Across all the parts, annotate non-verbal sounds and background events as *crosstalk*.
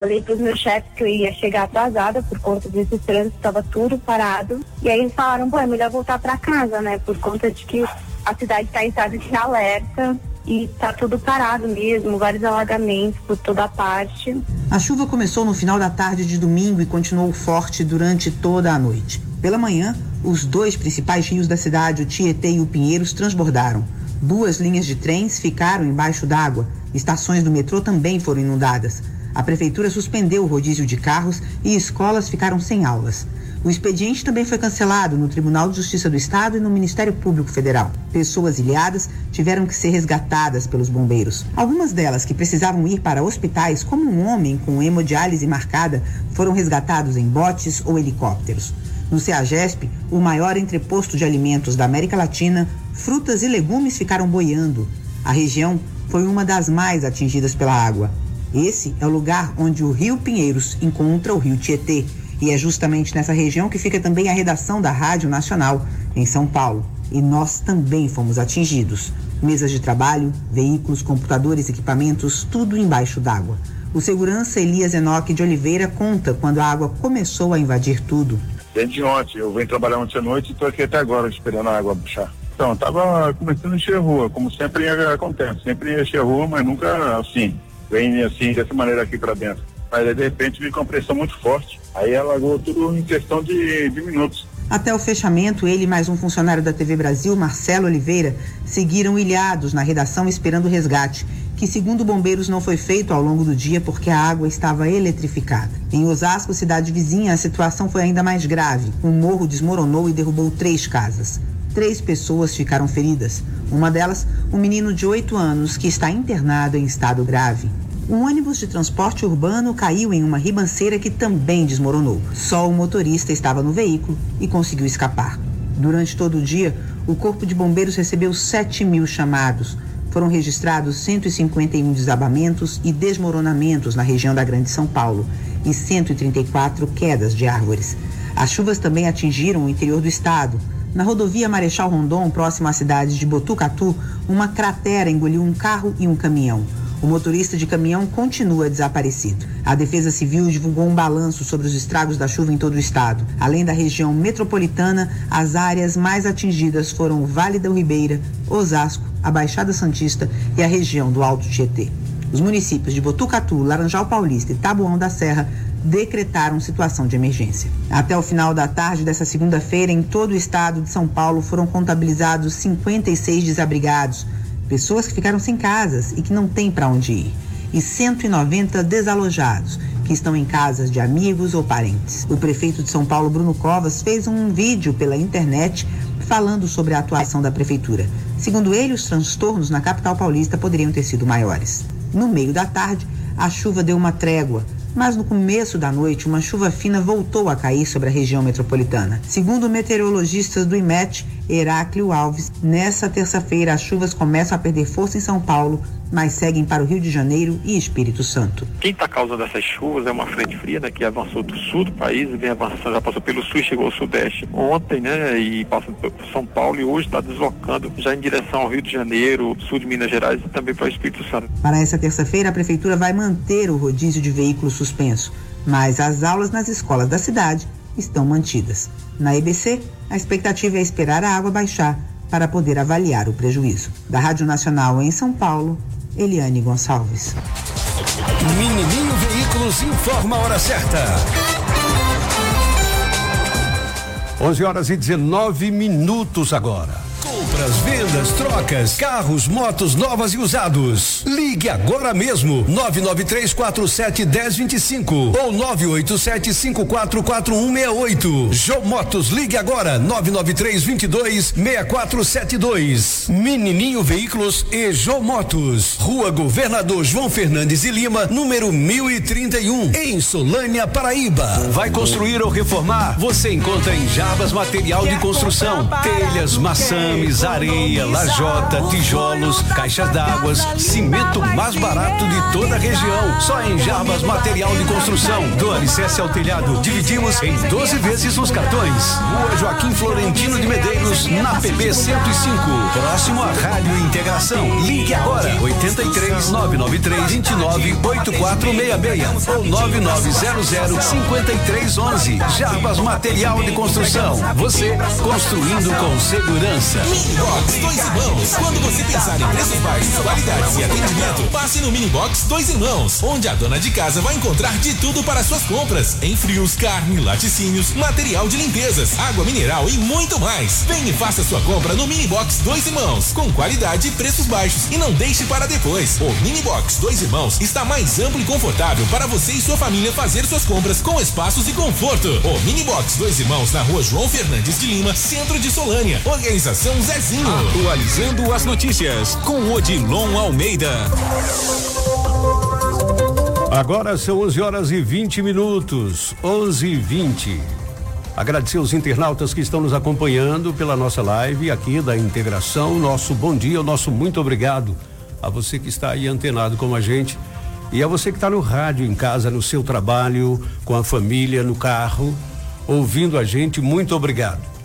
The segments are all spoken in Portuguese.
Falei para os meus chefes que eu ia chegar atrasada por conta desse trânsito, estava tudo parado. E aí eles falaram, pô, é melhor voltar para casa, né? Por conta de que a cidade está em estado de alerta e está tudo parado mesmo, vários alagamentos por toda parte. A chuva começou no final da tarde de domingo e continuou forte durante toda a noite. Pela manhã, os dois principais rios da cidade, o Tietê e o Pinheiros, transbordaram. Duas linhas de trens ficaram embaixo d'água. Estações do metrô também foram inundadas. A prefeitura suspendeu o rodízio de carros e escolas ficaram sem aulas. O expediente também foi cancelado no Tribunal de Justiça do Estado e no Ministério Público Federal. Pessoas ilhadas tiveram que ser resgatadas pelos bombeiros. Algumas delas que precisavam ir para hospitais, como um homem com hemodiálise marcada, foram resgatados em botes ou helicópteros. No CEAGESP, o maior entreposto de alimentos da América Latina, frutas e legumes ficaram boiando. A região foi uma das mais atingidas pela água. Esse é o lugar onde o Rio Pinheiros encontra o Rio Tietê. E é justamente nessa região que fica também a redação da Rádio Nacional, em São Paulo. E nós também fomos atingidos. Mesas de trabalho, veículos, computadores, equipamentos, tudo embaixo d'água. O segurança Elias Enoque de Oliveira conta quando a água começou a invadir tudo. Desde ontem, eu venho trabalhar ontem à noite e estou aqui até agora esperando a água baixar. Então, estava começando a encher a rua, como sempre acontece. Sempre encher a rua, mas nunca assim vem assim, dessa maneira aqui para dentro. Mas aí, de repente veio com pressão muito forte. Aí alagou tudo em questão de, de minutos. Até o fechamento, ele e mais um funcionário da TV Brasil, Marcelo Oliveira, seguiram ilhados na redação esperando o resgate, que segundo bombeiros não foi feito ao longo do dia porque a água estava eletrificada. Em Osasco, cidade vizinha, a situação foi ainda mais grave. Um morro desmoronou e derrubou três casas. Três pessoas ficaram feridas. Uma delas, um menino de 8 anos que está internado em estado grave. Um ônibus de transporte urbano caiu em uma ribanceira que também desmoronou. Só o motorista estava no veículo e conseguiu escapar. Durante todo o dia, o Corpo de Bombeiros recebeu 7 mil chamados. Foram registrados 151 desabamentos e desmoronamentos na região da Grande São Paulo e 134 quedas de árvores. As chuvas também atingiram o interior do estado. Na rodovia Marechal Rondon, próximo à cidade de Botucatu, uma cratera engoliu um carro e um caminhão. O motorista de caminhão continua desaparecido. A Defesa Civil divulgou um balanço sobre os estragos da chuva em todo o estado. Além da região metropolitana, as áreas mais atingidas foram o Vale do Ribeira, Osasco, a Baixada Santista e a região do Alto Tietê. Os municípios de Botucatu, Laranjal Paulista e Taboão da Serra decretaram situação de emergência. Até o final da tarde dessa segunda-feira, em todo o estado de São Paulo, foram contabilizados 56 desabrigados, pessoas que ficaram sem casas e que não têm para onde ir, e 190 desalojados, que estão em casas de amigos ou parentes. O prefeito de São Paulo, Bruno Covas, fez um vídeo pela internet falando sobre a atuação da prefeitura. Segundo ele, os transtornos na capital paulista poderiam ter sido maiores. No meio da tarde, a chuva deu uma trégua mas no começo da noite uma chuva fina voltou a cair sobre a região metropolitana. Segundo meteorologistas do IMET, Heráclio Alves, nessa terça-feira as chuvas começam a perder força em São Paulo, mas seguem para o Rio de Janeiro e Espírito Santo. Quem está causando essas chuvas é uma frente fria, né, que avançou do sul do país, vem avançando, já passou pelo sul e chegou ao sudeste ontem, né, e passando por São Paulo e hoje está deslocando já em direção ao Rio de Janeiro, sul de Minas Gerais e também para o Espírito Santo. Para essa terça-feira, a prefeitura vai manter o rodízio de veículos suspenso, mas as aulas nas escolas da cidade estão mantidas. Na EBC, a expectativa é esperar a água baixar para poder avaliar o prejuízo. Da Rádio Nacional em São Paulo, Eliane Gonçalves. Menininho Veículos informa a hora certa. 11 horas e 19 minutos agora. Compras, vendas, trocas, carros, motos novas e usados. Ligue agora mesmo. 993471025 ou 987544168. Jô Motos, ligue agora. 993226472. Menininho Veículos e Jô Motos. Rua Governador João Fernandes e Lima, número 1031, em Solânia, Paraíba. Vai construir ou reformar? Você encontra em Jabas Material de Construção, telhas, maçãs areia, lajota, tijolos, caixas d'água, cimento mais barato de toda a região. Só em Jarbas Material de Construção. Do alicerce ao telhado, dividimos em 12 vezes os cartões. Rua Joaquim Florentino de Medeiros, na PB 105. Próximo à Rádio Integração. Ligue agora, 83 993 29 8466 ou 9900 5311. Jarbas Material de Construção. Você construindo com segurança. Minibox Dois Irmãos. Quando você pensar em preços baixos, qualidade e atendimento, passe no Minibox Dois Irmãos, onde a dona de casa vai encontrar de tudo para suas compras: em frios, carne, laticínios, material de limpezas, água mineral e muito mais. Vem e faça sua compra no Minibox Dois Irmãos, com qualidade e preços baixos. E não deixe para depois. O Minibox Dois Irmãos está mais amplo e confortável para você e sua família fazer suas compras com espaços e conforto. O Minibox Dois Irmãos na rua João Fernandes de Lima, centro de Solânia. Organização Zezinho. Atualizando as notícias com Odilon Almeida. Agora são 11 horas e 20 minutos. 11 e 20. Agradecer os internautas que estão nos acompanhando pela nossa live aqui da integração. Nosso bom dia, nosso muito obrigado a você que está aí antenado com a gente e a você que está no rádio, em casa, no seu trabalho, com a família, no carro, ouvindo a gente. Muito obrigado.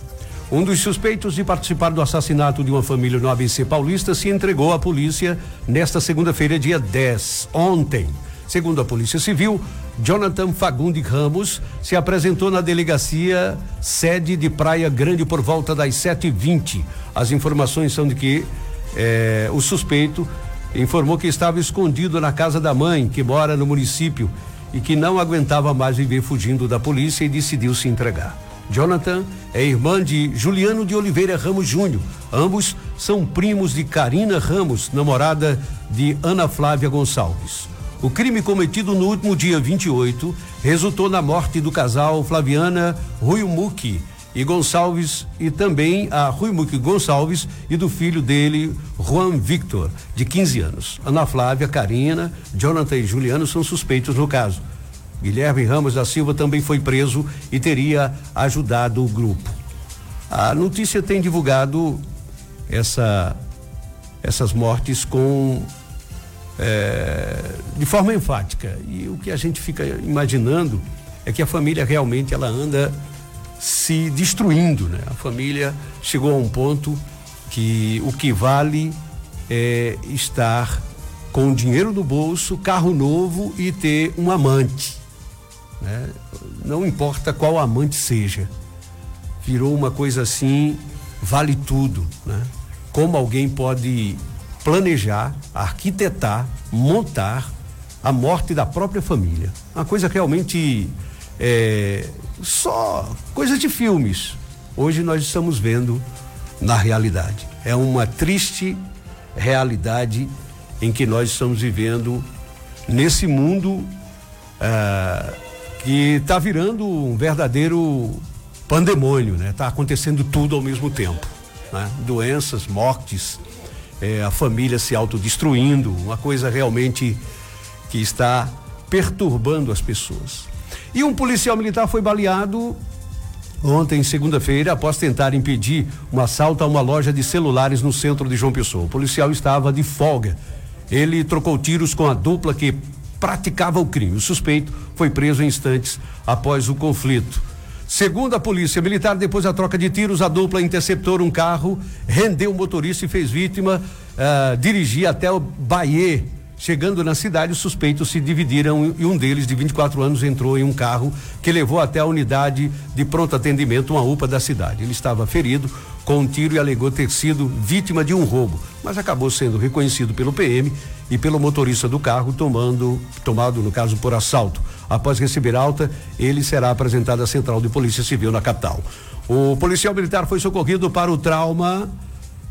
Um dos suspeitos de participar do assassinato de uma família no ABC Paulista se entregou à polícia nesta segunda-feira, dia 10, ontem. Segundo a Polícia Civil, Jonathan Fagundi Ramos se apresentou na delegacia sede de Praia Grande por volta das 7h20. As informações são de que eh, o suspeito informou que estava escondido na casa da mãe, que mora no município, e que não aguentava mais viver fugindo da polícia e decidiu se entregar. Jonathan é irmã de Juliano de Oliveira Ramos Júnior. Ambos são primos de Karina Ramos, namorada de Ana Flávia Gonçalves. O crime cometido no último dia 28 resultou na morte do casal Flaviana Ruimuque e Gonçalves e também a Ruimuque Gonçalves e do filho dele, Juan Victor, de 15 anos. Ana Flávia, Karina, Jonathan e Juliano são suspeitos no caso. Guilherme Ramos da Silva também foi preso e teria ajudado o grupo. A notícia tem divulgado essa, essas mortes com é, de forma enfática. E o que a gente fica imaginando é que a família realmente ela anda se destruindo, né? A família chegou a um ponto que o que vale é estar com dinheiro no bolso, carro novo e ter um amante. Né? Não importa qual amante seja. Virou uma coisa assim, vale tudo. Né? Como alguém pode planejar, arquitetar, montar a morte da própria família. Uma coisa realmente é, só coisa de filmes. Hoje nós estamos vendo na realidade. É uma triste realidade em que nós estamos vivendo nesse mundo ah, que está virando um verdadeiro pandemônio, né? Está acontecendo tudo ao mesmo tempo, né? Doenças, mortes, é, a família se autodestruindo, uma coisa realmente que está perturbando as pessoas. E um policial militar foi baleado ontem, segunda-feira, após tentar impedir um assalto a uma loja de celulares no centro de João Pessoa. O policial estava de folga. Ele trocou tiros com a dupla que praticava o crime. O suspeito foi preso instantes após o conflito. Segundo a polícia militar, depois da troca de tiros, a dupla interceptou um carro, rendeu o motorista e fez vítima uh, dirigir até o Bahia. Chegando na cidade, os suspeitos se dividiram e um deles, de 24 anos, entrou em um carro que levou até a unidade de pronto atendimento, uma UPA da cidade. Ele estava ferido com um tiro e alegou ter sido vítima de um roubo, mas acabou sendo reconhecido pelo PM e pelo motorista do carro, tomando, tomado, no caso, por assalto. Após receber alta, ele será apresentado à Central de Polícia Civil na capital. O policial militar foi socorrido para o trauma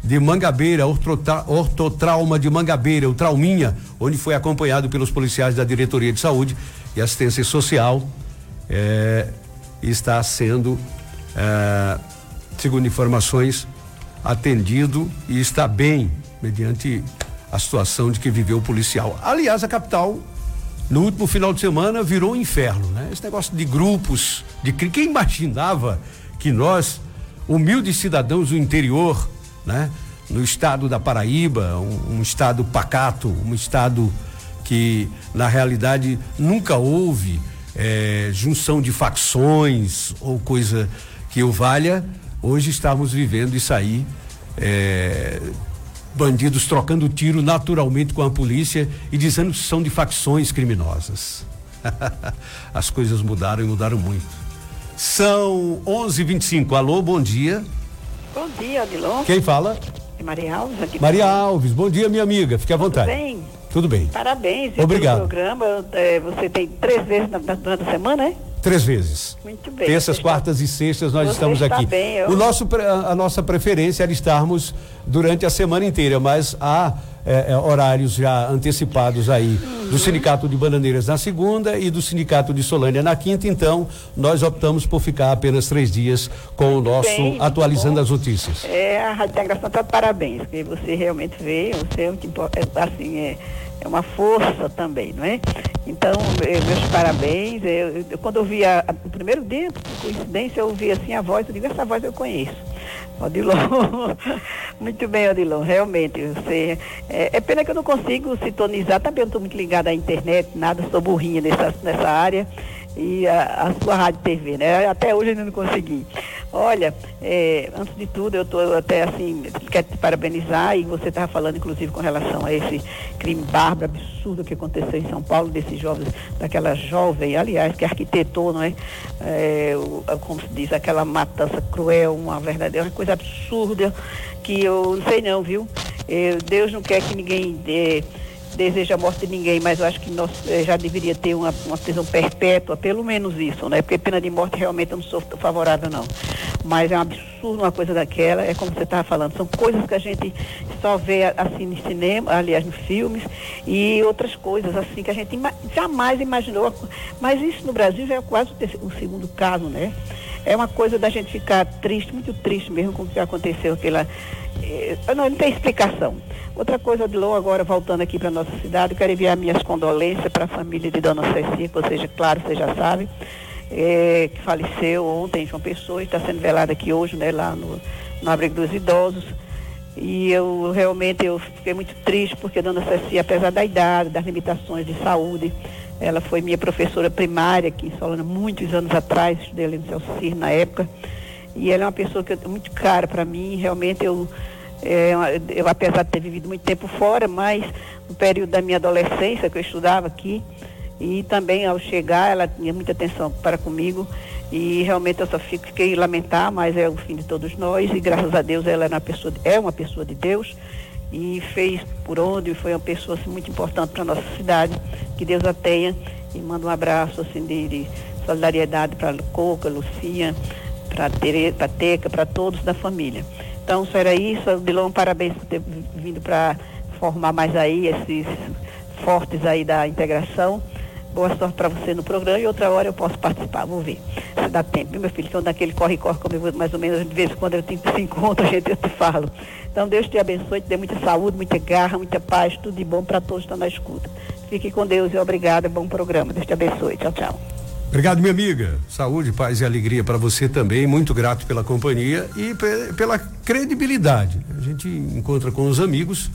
de Mangabeira, ortotra, ortotrauma de Mangabeira, o Trauminha, onde foi acompanhado pelos policiais da Diretoria de Saúde e Assistência Social. É, está sendo, é, segundo informações, atendido e está bem, mediante a situação de que viveu o policial. Aliás, a capital, no último final de semana, virou um inferno, né? Esse negócio de grupos, de quem imaginava que nós, humildes cidadãos do interior, né? no estado da Paraíba, um, um estado pacato, um estado que na realidade nunca houve é, junção de facções ou coisa que o valha, hoje estamos vivendo isso aí. É, bandidos trocando tiro naturalmente com a polícia e dizendo que são de facções criminosas. *laughs* As coisas mudaram e mudaram muito. São 11:25. Alô, bom dia. Bom dia, Adilon. Quem fala? É Maria Alves. Maria Alves, bom dia, minha amiga. Fique à vontade. Tudo bem? Tudo bem. Parabéns Obrigado. pelo programa. É, você tem três vezes na, durante a semana, né? Três vezes. Muito bem. Terças, quartas e sextas nós Você estamos está aqui. bem, eu- O nosso, a a nossa preferência era estarmos durante a semana inteira, mas há eh, eh, horários já antecipados aí Uhum. Do Sindicato de Bananeiras na segunda e do Sindicato de Solânia na quinta, então nós optamos por ficar apenas três dias com o nosso bem, atualizando bom. as notícias. É, a Rádio Integração está de parabéns, porque você realmente veio, você é é, assim, é, é uma força também, não é? Então, eh, meus parabéns. Eu, eu- quando eu vi a, a- o primeiro dia, por coincidência, eu ouvi assim a voz, eu digo, essa voz eu conheço. Odilon, *laughs* muito bem, Odilon, realmente. Você, é, é pena que eu não consigo sintonizar, também eu não estou muito ligada à internet, nada, sou burrinha nessa, nessa área. E a, a sua rádio TV, né? Até hoje ainda não consegui. Olha, é, antes de tudo, eu estou até assim, quero te parabenizar e você estava falando, inclusive, com relação a esse crime bárbaro, absurdo que aconteceu em São Paulo, desses jovens, daquela jovem, aliás, que arquitetou, não é? É, o- a- como se diz, aquela matança cruel, uma verdadeira uma coisa absurda, que eu não sei não, viu? Eh, Deus não quer que ninguém eh, deseja a morte de ninguém, mas eu acho que nós eh, já deveria ter uma, uma prisão perpétua, pelo menos isso, né? Porque pena de morte realmente eu não sou favorável, não. Mas é um absurdo uma coisa daquela, é como você estava falando, são coisas que a gente só vê assim no cinema, aliás, nos filmes, e outras coisas assim que a gente ima- jamais imaginou. Mas isso no Brasil já é quase o, o segundo caso, né? É uma coisa da gente ficar triste, muito triste mesmo com o que aconteceu, aquela. eh, não, não tem explicação. Outra coisa, Odilon, agora voltando aqui para nossa cidade, eu quero enviar minhas condolências para a família de Dona que você, já- claro, você já sabe, eh, que faleceu ontem, João Pessoa, está sendo velada aqui hoje, né, lá no, no abrigo dos idosos. E eu realmente eu fiquei muito triste porque dona Cecia, apesar da idade, das limitações de saúde, ela foi minha professora primária aqui em Solana muitos anos atrás, estudei ali no Celso na época. E ela é uma pessoa que é muito cara para mim, realmente eu, é, eu, apesar de ter vivido muito tempo fora, mas no período da minha adolescência, que eu estudava aqui, e também ao chegar ela tinha muita atenção para comigo e realmente eu só fico, fiquei lamentar, mas é o fim de todos nós e graças a Deus ela é uma pessoa, é uma pessoa de Deus e fez por onde foi uma pessoa assim, muito importante para a nossa cidade, que Deus a tenha e manda um abraço assim de, de solidariedade para Coca, Lucia, para para Teca, para todos da família. Então, só era isso, Dilon, parabéns por ter vindo para formar mais aí esses fortes aí da integração. Boa sorte para você no programa e outra hora eu posso participar, vou ver se dá tempo. Meu filho, então daquele corre-corre comigo, mais ou menos, de vez em quando eu tenho se encontro, *laughs* a gente eu te falo. Então Deus te abençoe, te dê muita saúde, muita garra, muita paz, tudo de bom para todos que estão na escuta. Fique com Deus e obrigada, bom programa. Deus te abençoe. Tchau, tchau. Obrigado, minha amiga. Saúde, paz e alegria para você também. Muito grato pela companhia e pe- pela credibilidade. A gente encontra com os amigos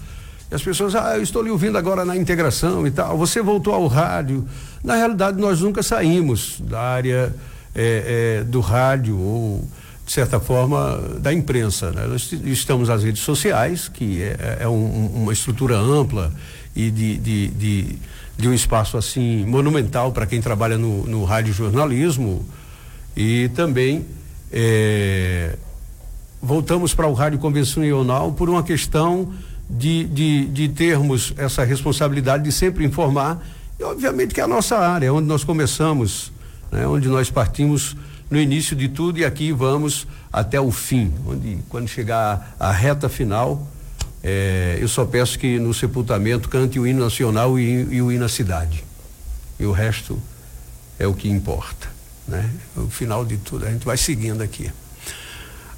e as pessoas, ah, eu estou lhe ouvindo agora na integração e tal. Você voltou ao rádio. Na realidade, nós nunca saímos da área eh, eh, do rádio ou, de certa forma, da imprensa. né? Nós estamos nas redes sociais, que é, é um- uma estrutura ampla e de, de, de, de um espaço assim monumental para quem trabalha no, no rádio jornalismo e também eh, voltamos para o rádio convencional por uma questão de, de, de termos essa responsabilidade de sempre informar e obviamente que é a nossa área, onde nós começamos, né, onde nós partimos no início de tudo e aqui vamos até o fim, onde quando chegar a reta final, eh, eu só peço que no sepultamento cante o hino nacional e, e o hino à cidade. E o resto é o que importa, né? O final de tudo, a gente vai seguindo aqui.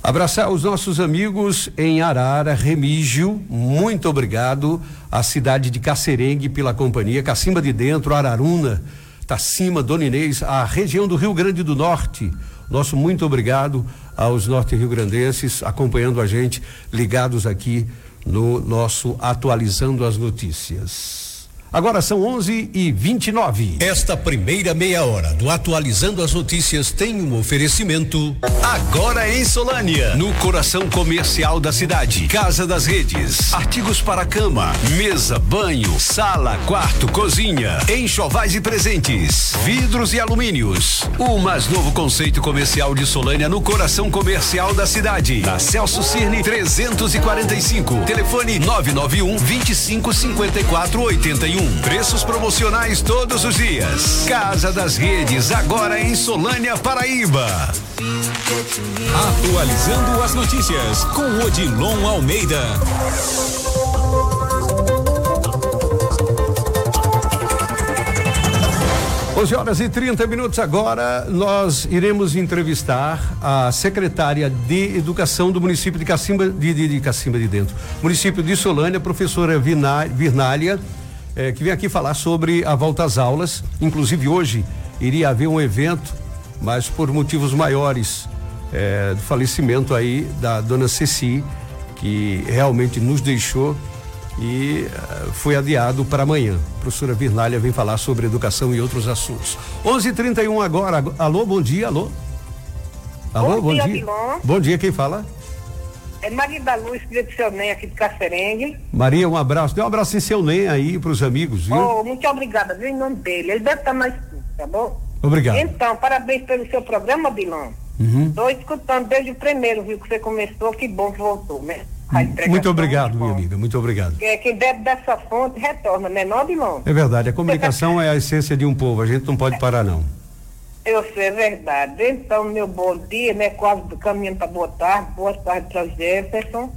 Abraçar os nossos amigos em Arara, Remígio, muito obrigado. A cidade de Cacerengue pela companhia, Cacimba de Dentro, Araruna, Tacima, Dona Inês, a região do Rio Grande do Norte. Nosso muito obrigado aos norte-riograndenses acompanhando a gente, ligados aqui no nosso Atualizando as Notícias. Agora são 11 e 29. Esta primeira meia hora do Atualizando as Notícias tem um oferecimento. Agora em Solânia, no coração comercial da cidade. Casa das Redes. Artigos para cama, mesa, banho, sala, quarto, cozinha. Enxovais e presentes. Vidros e alumínios. O mais novo conceito comercial de Solânia no coração comercial da cidade. Na Celso Cirne 345. Telefone 991 25 54 81. Preços promocionais todos os dias. Casa das Redes, agora em Solânia, Paraíba. Atualizando as notícias com Odilon Almeida. 11 horas e 30 minutos agora, nós iremos entrevistar a secretária de Educação do município de Cacimba de, de, de Cacimba de Dentro, município de Solânia, professora Virnália, eh, que vem aqui falar sobre a volta às aulas. Inclusive hoje iria haver um evento, mas por motivos maiores eh, do falecimento aí da dona Ceci, que realmente nos deixou e uh, foi adiado para amanhã. A professora Virnália vem falar sobre educação e outros assuntos. 11:31 agora. Alô, bom dia, alô. Alô, bom, bom dia. dia. Bom dia, quem fala? É Maria da Luz, filha do seu Nen aqui de Cacerengue. Maria, um abraço. Dê um abraço em seu Nen aí para os amigos, viu? Oh, muito obrigada, viu, em nome dele. Ele deve estar mais tá bom? Obrigado. Então, parabéns pelo seu programa, Bilão. Estou uhum. escutando desde o primeiro, viu, que você começou, que bom que voltou, né? Muito obrigado, minha amiga, muito obrigado. É, quem bebe dessa fonte retorna, né, não, Bilão? É verdade, a comunicação é a essência de um povo, a gente não pode parar, não. Eu sei, é verdade. Então, meu bom dia, né? Quase caminhando para boa tarde. Boa tarde para Jefferson.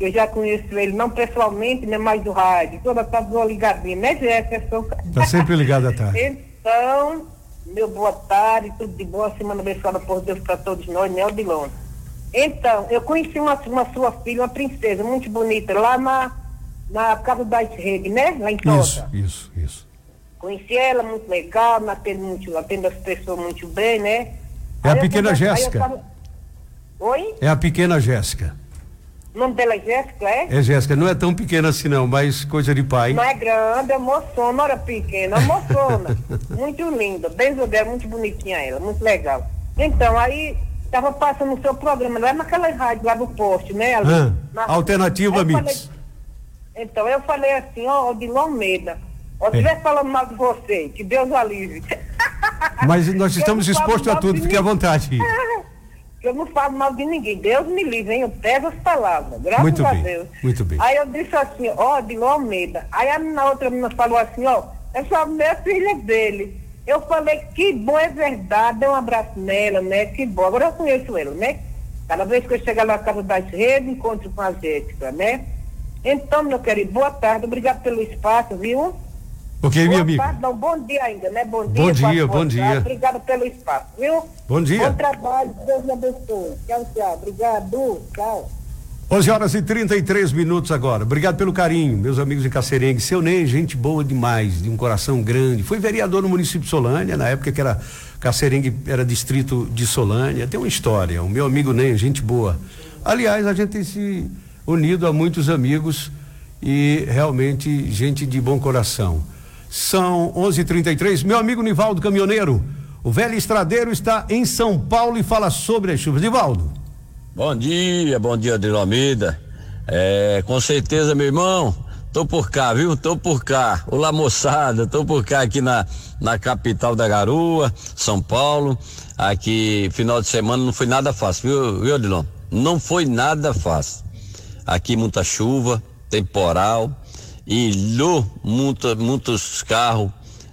Eu já conheço ele, não pessoalmente, né? Mais do rádio. Toda tarde vou ligadinho, né, Jefferson? Tá sempre ligado à tarde. *laughs* então, meu boa tarde, tudo de boa, semana abençoada por Deus para todos nós, né, Odilon? Então, eu conheci uma, uma sua filha, uma princesa muito bonita, lá na, na Casa das Redes, né? Lá em Tota. Isso, isso, isso. Conheci ela, muito legal, atende, muito, atende as pessoas muito bem, né? É aí a pequena Jéssica. Tava... Oi? É a pequena Jéssica. O nome dela é Jéssica, é? É Jéssica, não é tão pequena assim não, mas coisa de pai. Não é grande, é moçona, era pequena, moçona. *laughs* muito linda, bem dela, muito bonitinha ela, muito legal. Então, aí tava passando o seu programa lá naquela rádio lá do poste, né? Ali, ah, na... Alternativa Mix. Falei... Então, eu falei assim, ó, de Almeida ou estiver é. falando mal de você, que Deus o alivie. *laughs* Mas nós estamos expostos a tudo, fique à vontade. *laughs* Eu não falo mal de ninguém. Deus me livre, hein? Eu peço as palavras. Graças muito a bem, Deus. Muito bem. Aí eu disse assim, ó, de Almeida. Aí a minha outra menina falou assim, ó, essa minha filha dele. Eu falei, que bom, é verdade, dei um abraço nela, né? Que bom. Agora eu conheço ela, né? Cada vez que eu chegar na casa das redes, encontro com a Jéssica, né? Então, meu querido, boa tarde, obrigado pelo espaço, viu? Ok, amiga. Tarde, não, bom dia ainda, né? Bom dia. Bom dia, bom dia. Obrigado pelo espaço, viu? Bom dia. Bom trabalho, Deus me abençoe. Tchau, tchau. Obrigado, tchau. 11 horas e 33 minutos agora. Obrigado pelo carinho, meus amigos de Cacerengue. Seu Ney, gente boa demais, de um coração grande. Foi vereador no município de Solânia, na época que era Cacerengue era distrito de Solânia. Tem uma história. O meu amigo Ney, gente boa. Aliás, a gente tem se unido a muitos amigos e realmente gente de bom coração. São 11:33. Meu amigo Nivaldo Caminhoneiro, o velho estradeiro está em São Paulo e fala sobre as chuvas. Nivaldo. Bom dia, bom dia, Adriano. É, com certeza, meu irmão, tô por cá, viu? Tô por cá. Olá, moçada, tô por cá aqui na, na capital da garoa, São Paulo. Aqui, final de semana não foi nada fácil, viu, viu Adilon? Não foi nada fácil. Aqui muita chuva, temporal, ilhou muita, muitos carros,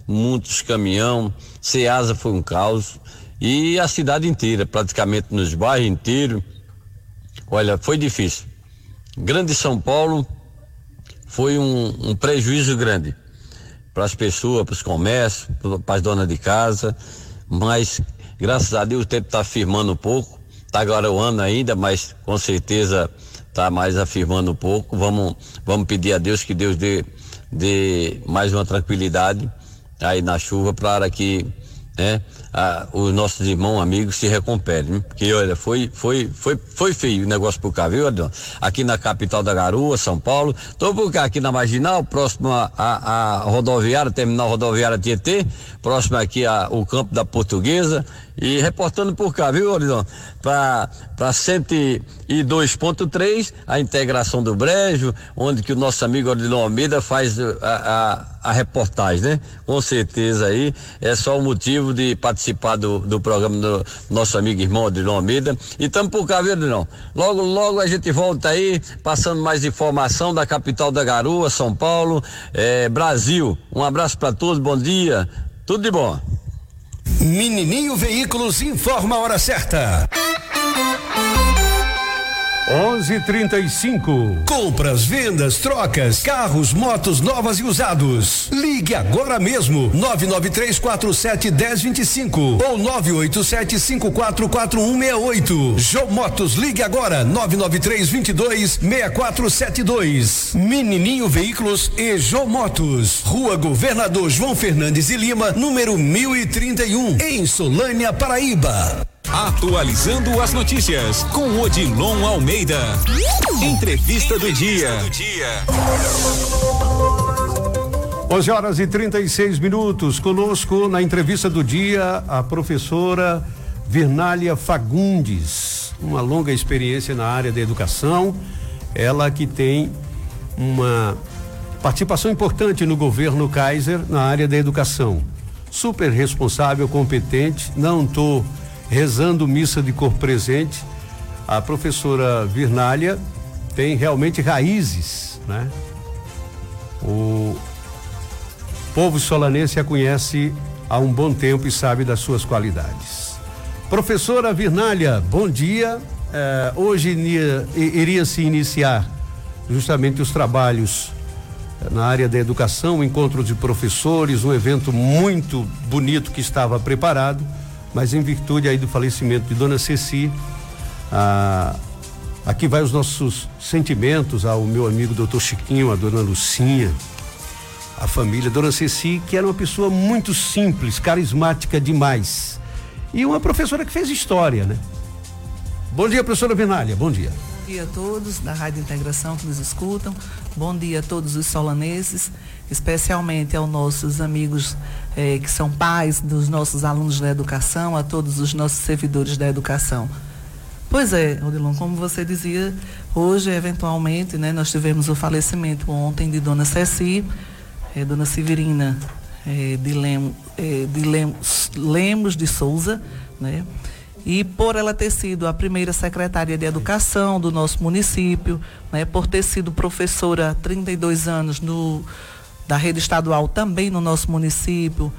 muitos caminhão, Ceasa foi um caos e a cidade inteira, praticamente nos bairros inteiros. Olha, foi difícil. Grande São Paulo foi um, um prejuízo grande para as pessoas, para os comércios, para as donas de casa, mas graças a Deus o tempo está firmando um pouco, está agora o ano ainda, mas com certeza está mais afirmando um pouco. Vamos, vamos pedir a Deus que Deus dê, dê mais uma tranquilidade aí na chuva para que né, a, os nossos irmãos, amigos se recuperem. Né? Porque, olha, foi, foi, foi, foi feio o negócio por cá, viu, Adão? Aqui na capital da Garoa, São Paulo. Tô por cá, aqui na Marginal, próximo à a, a, rodoviária, terminal rodoviária Tietê, próximo aqui ao campo da Portuguesa. E reportando por cá, viu, Oridão? Para 102.3, a integração do Brejo, onde que o nosso amigo Odilon Almeida faz a, a, a, reportagem, né? Com certeza aí, é só o motivo de participar do, do programa do nosso amigo irmão Odilon Almeida. E estamos por cá, viu, Odilon? Logo, logo a gente volta aí, passando mais informação da capital da Garoa, São Paulo, é, Brasil. Um abraço para todos, bom dia, tudo de bom. Menininho Veículos informa a hora certa. 11:35. Compras, vendas, trocas, carros, motos novas e usados. Ligue agora mesmo 993471025 ou 987544168. João Motos, ligue agora 993226472. Menininho Veículos e João Motos. Rua Governador João Fernandes e Lima, número 1031, em Solânia, Paraíba. Atualizando as notícias com Odilon Almeida. Entrevista do dia. 11 horas e 36 minutos. Conosco na entrevista do dia a professora Virnália Fagundes, uma longa experiência na área da educação. Ela que tem uma participação importante no governo Kaiser na área da educação. Super responsável, competente. Não estou rezando missa de cor presente. A professora Virnália tem realmente raízes, né? O povo solanense a conhece há um bom tempo e sabe das suas qualidades. Professora Virnália, bom dia. Eh, hoje iria se iniciar justamente os trabalhos na área da educação, encontro de professores, um evento muito bonito que estava preparado mas em virtude aí do falecimento de Dona Ceci, ah, aqui vai os nossos sentimentos ao meu amigo doutor Chiquinho, a Dona Lucinha, a família Dona Ceci, que era uma pessoa muito simples, carismática demais. E uma professora que fez história, né? Bom dia, professora Benália, bom dia. Bom dia a todos da Rádio Integração que nos escutam. Bom dia a todos os solaneses, especialmente aos nossos amigos eh, que são pais dos nossos alunos da educação, a todos os nossos servidores da educação. Pois é, Odilon, como você dizia, hoje, eventualmente, né, nós tivemos o falecimento ontem de Dona Ceci, eh, Dona Severina eh, de, de Lemos, Lemos de Souza, né? E por ela ter sido a primeira secretária de educação do nosso município, né, por ter sido professora há 32 anos no, da rede estadual também no nosso município,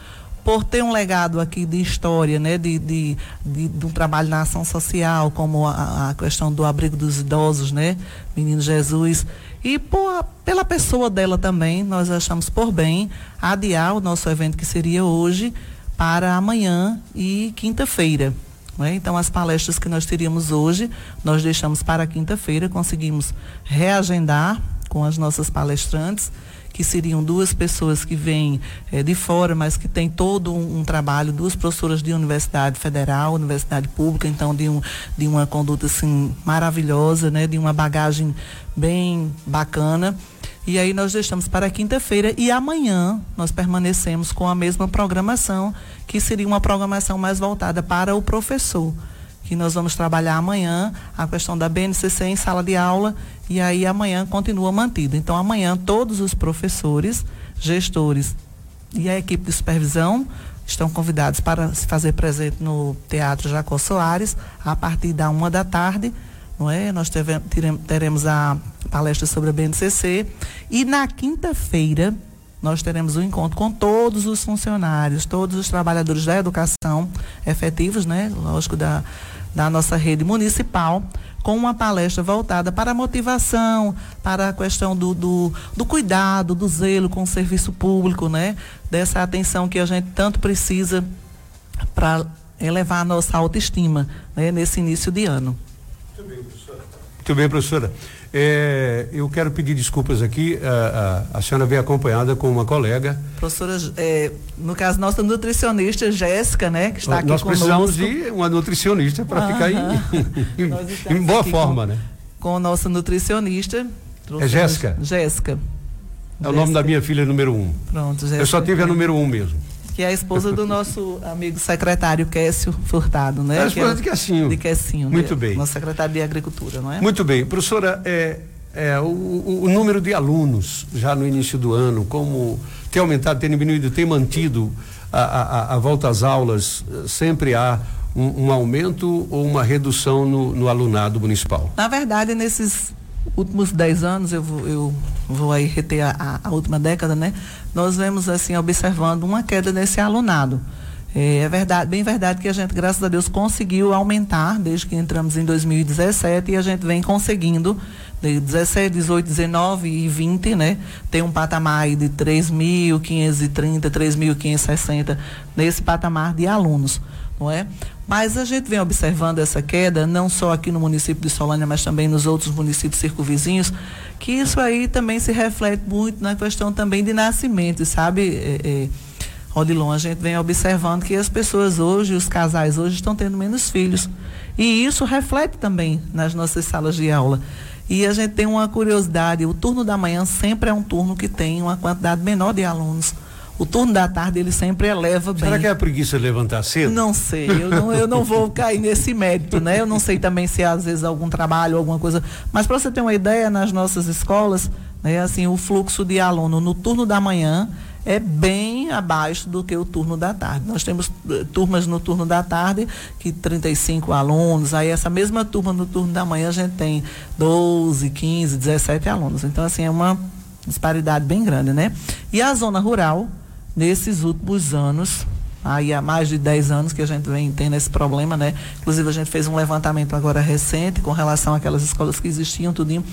por ter um legado aqui de história, né, de, de, de, de um trabalho na ação social, como a, a, questão do abrigo dos idosos, né, Menino Jesus, e por, pela pessoa dela também, nós achamos por bem adiar o nosso evento que seria hoje para amanhã e quinta-feira. Né? Então, as palestras que nós teríamos hoje, nós deixamos para quinta-feira, conseguimos reagendar com as nossas palestrantes, que seriam duas pessoas que vêm eh, de fora, mas que têm todo um, um, trabalho, duas professoras de universidade federal, universidade pública, então de, um, de uma conduta assim maravilhosa, né? de uma bagagem bem bacana. E aí nós deixamos para quinta-feira e amanhã nós permanecemos com a mesma programação, que seria uma programação mais voltada para o professor. Que nós vamos trabalhar amanhã a questão da BNCC em sala de aula e aí amanhã continua mantido. Então amanhã todos os professores, gestores e a equipe de supervisão estão convidados para se fazer presente no Teatro Jacó Soares a partir da uma da tarde não é? Nós teremos a palestra sobre a BNCC e na quinta-feira nós teremos um encontro com todos os funcionários, todos os trabalhadores da educação efetivos, né? Lógico, da, da nossa rede municipal, com uma palestra voltada para a motivação, para a questão do, do, do, cuidado, do zelo com o serviço público, né? Dessa atenção que a gente tanto precisa para elevar a nossa autoestima né? nesse início de ano. Muito bem, professora. É, eu quero pedir desculpas aqui. A, a, a, senhora veio acompanhada com uma colega. Professora, é, no caso, nossa nutricionista Jéssica, né? Que está aqui Nós conosco. precisamos de uma nutricionista para ficar em, *laughs* em, em boa forma, com, né? Com a nossa nutricionista. É Jéssica? Jéssica. É o nome da minha filha número um. Pronto, Jéssica. Eu só tive a número um mesmo. Que é a esposa do nosso amigo secretário Kécio Furtado, né? É a esposa é, de Cassinho. De Cassinho. Muito de, bem. Nosso secretário de Agricultura, não é? Muito bem. Professora, é, é, o, o, o, número de alunos já no início do ano, como tem aumentado, tem diminuído, tem mantido a, a, a volta às aulas, sempre há um, um aumento ou uma redução no, no alunado municipal? Na verdade, nesses últimos 10 anos, eu eu vou aí reter a, a, última década, né? Nós vemos assim, observando uma queda nesse alunado. É, é, verdade, bem verdade que a gente, graças a Deus, conseguiu aumentar desde que entramos em 2017 e a gente vem conseguindo de 17, 18, 19 e 20, né? Tem um patamar aí de 3.530, 3.560 nesse patamar de alunos, não é? Mas a gente vem observando essa queda, não só aqui no município de Solânia, mas também nos outros municípios circunvizinhos, que isso aí também se reflete muito na questão também de nascimento, sabe, é, é, Odilon? A gente vem observando que as pessoas hoje, os casais hoje, estão tendo menos filhos. E isso reflete também nas nossas salas de aula. E a gente tem uma curiosidade, o turno da manhã sempre é um turno que tem uma quantidade menor de alunos o turno da tarde ele sempre eleva bem. Será que é a preguiça levantar cedo? Não sei, eu não, eu não vou *laughs* cair nesse mérito, né? Eu não sei também se às vezes algum trabalho, alguma coisa. Mas para você ter uma ideia, nas nossas escolas, né, assim, o fluxo de aluno no turno da manhã é bem abaixo do que o turno da tarde. Nós temos uh, turmas no turno da tarde que 35 alunos, aí essa mesma turma no turno da manhã a gente tem 12, 15, 17 alunos. Então, assim, é uma disparidade bem grande, né? E a zona rural, nesses últimos anos, aí há mais de 10 anos que a gente vem tendo esse problema, né? Inclusive a gente fez um levantamento agora recente com relação àquelas escolas que existiam, tudinho,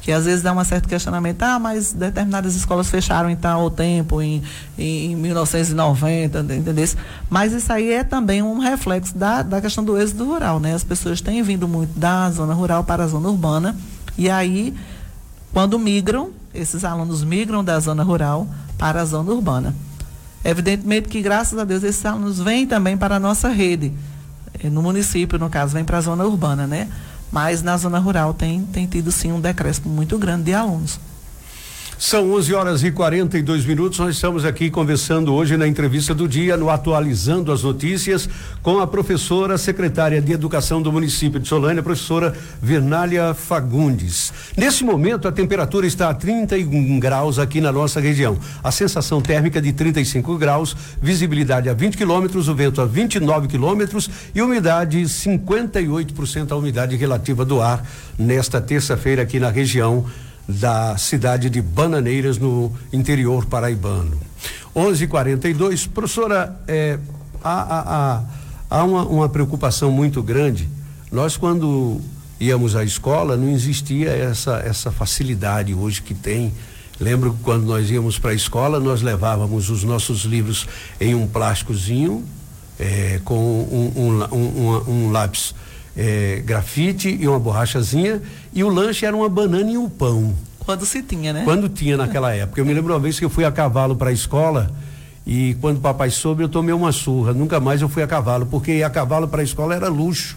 que às vezes dá um certo questionamento, ah, mas determinadas escolas fecharam em tal tempo, em, em, em 1990, entendeu? Mas isso aí é também um reflexo da, da questão do êxodo rural, né? As pessoas têm vindo muito da zona rural para a zona urbana, e aí, quando migram, esses alunos migram da zona rural para a zona urbana. Evidentemente que, graças a Deus, esses alunos vêm também para a nossa rede, eh, no município, no caso, vem para a zona urbana, né? Mas na zona rural tem, tem tido sim um decréscimo muito grande de alunos. São 11 horas e 42 minutos. Nós estamos aqui conversando hoje na entrevista do dia, no Atualizando as Notícias, com a professora secretária de Educação do município de Solânia, professora Vernália Fagundes. Nesse momento, a temperatura está a 31 graus aqui na nossa região. A sensação térmica de 35 graus, visibilidade a 20 quilômetros, o vento a 29 quilômetros e umidade 58% a umidade relativa do ar nesta terça-feira aqui na região da cidade de Bananeiras, no interior paraibano. 11:42, professora, é, há, há, há uma, uma, preocupação muito grande. Nós, quando íamos à escola, não existia essa, essa facilidade hoje que tem. Lembro que quando nós íamos para a escola, nós levávamos os nossos livros em um plásticozinho, é, com um, um, um, um lápis é, grafite e uma borrachazinha e o lanche era uma banana e um pão. Quando se tinha, né? Quando tinha naquela *laughs* época. Eu me lembro uma vez que eu fui a cavalo para a escola e quando o papai soube eu tomei uma surra. Nunca mais eu fui a cavalo, porque a cavalo para a escola era luxo.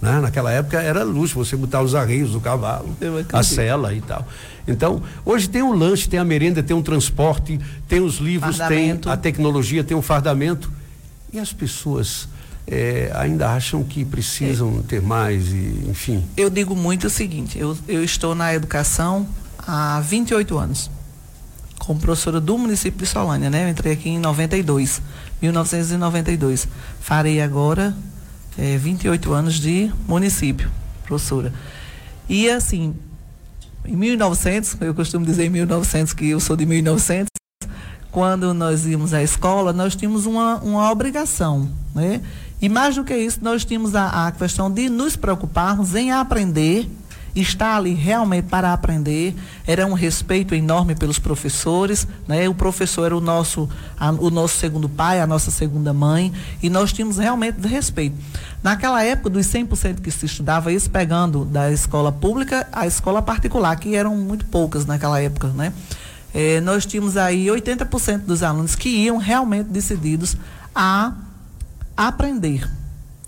Né? Naquela época era luxo você botar os arreios do cavalo, a cela e tal. Então, hoje tem um lanche, tem a merenda, tem um transporte, tem os livros, tem a tecnologia, tem o um fardamento. E as pessoas é, ainda acham que precisam é. ter mais, e, enfim. Eu digo muito o seguinte: eu, eu estou na educação há 28 anos, como professora do município de Solânia, né? Eu entrei aqui em 92, 1992. Farei agora é, 28 anos de município, professora. E assim, em 1900, eu costumo dizer em 1900 que eu sou de 1900, quando nós íamos à escola, nós tínhamos uma, uma obrigação, né? E mais do que isso, nós tínhamos a, a questão de nos preocuparmos em aprender está ali realmente para aprender, era um respeito enorme pelos professores, né? O professor era o nosso, a, o nosso segundo pai, a nossa segunda mãe, e nós tínhamos realmente respeito. Naquela época, dos 100% que se estudava, isso pegando da escola pública à escola particular, que eram muito poucas naquela época, né? É, nós tínhamos aí 80% dos alunos que iam realmente decididos a aprender,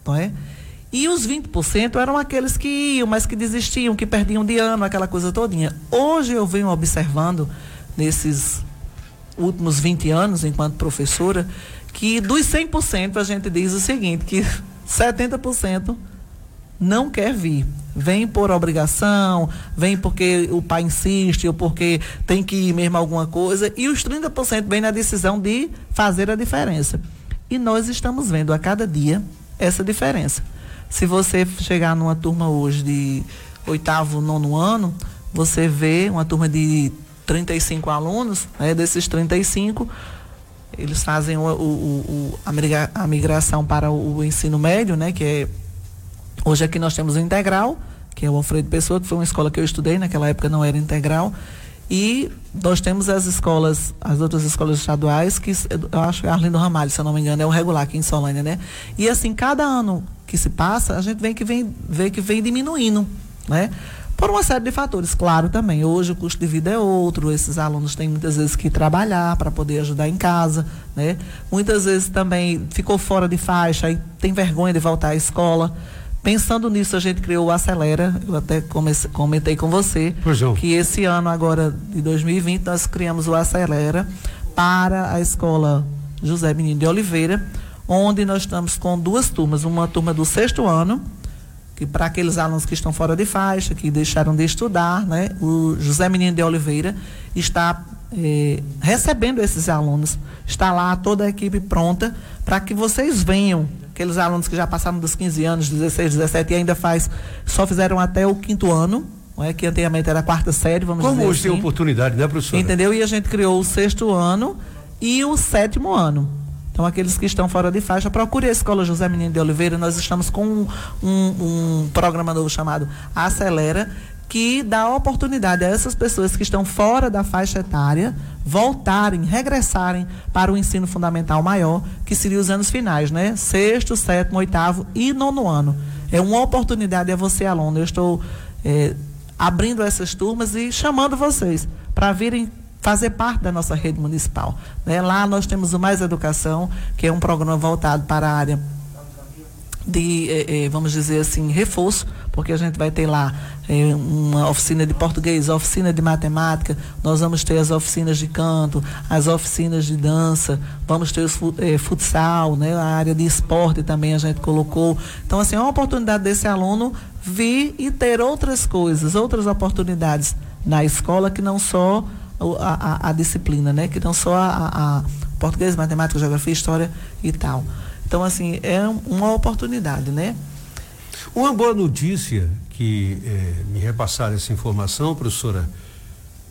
não é? E os 20% eram aqueles que iam, mas que desistiam, que perdiam de ano, aquela coisa todinha. Hoje eu venho observando, nesses últimos 20 anos, enquanto professora, que dos 100% a gente diz o seguinte, que 70% não quer vir. Vem por obrigação, vem porque o pai insiste ou porque tem que ir mesmo alguma coisa, e os 30% vem na decisão de fazer a diferença. E nós estamos vendo a cada dia essa diferença. Se você chegar numa turma hoje de oitavo, nono ano, você vê uma turma de 35 alunos, né, desses 35, eles fazem o, o, o, a migração para o, ensino médio, né, que é hoje aqui nós temos o integral, que é o Alfredo Pessoa, que foi uma escola que eu estudei, naquela época não era integral, e nós temos as escolas, as outras escolas estaduais, que eu acho que é Arlindo Ramalho, se eu não me engano, é o regular aqui em Solânia, né? E assim, cada ano que se passa, a gente vê que vem, vê que vem diminuindo, né? Por uma série de fatores, claro também. Hoje o custo de vida é outro, esses alunos têm muitas vezes que trabalhar para poder ajudar em casa, né? Muitas vezes também ficou fora de faixa e tem vergonha de voltar à escola. Pensando nisso, a gente criou o Acelera. Eu até comecei, comentei com você que esse ano agora de 2020 nós criamos o Acelera para a escola José Menino de Oliveira, onde nós estamos com duas turmas, uma turma do sexto ano, que para aqueles alunos que estão fora de faixa, que deixaram de estudar, né? O José Menino de Oliveira está eh, recebendo esses alunos, está lá toda a equipe pronta para que vocês venham aqueles alunos que já passaram dos 15 anos, 16, 17 e ainda faz, só fizeram até o quinto ano, não é? que antigamente era a quarta série, vamos Como dizer hoje assim. tem oportunidade, né, professor? Entendeu? E a gente criou o sexto ano e o sétimo ano. Então, aqueles que estão fora de faixa, procure a Escola José Menino de Oliveira. Nós estamos com um, um, um programa novo chamado Acelera, que dá oportunidade a essas pessoas que estão fora da faixa etária voltarem, regressarem para o ensino fundamental maior, que seria os anos finais, né? Sexto, sétimo, oitavo e nono ano. É uma oportunidade a você, aluno. Eu estou é, abrindo essas turmas e chamando vocês para virem fazer parte da nossa rede municipal. Né? Lá nós temos o Mais Educação, que é um programa voltado para a área de, eh, eh, vamos dizer assim, reforço, porque a gente vai ter lá eh, uma oficina de português, oficina de matemática, nós vamos ter as oficinas de canto, as oficinas de dança, vamos ter os futsal, né, a área de esporte também a gente colocou. Então, assim, é uma oportunidade desse aluno vir e ter outras coisas, outras oportunidades na escola que não só a, a, a disciplina, né, que não só a, a português, matemática, geografia, história e tal. Então, assim, é uma oportunidade, né? Uma boa notícia que eh, me repassaram essa informação, professora,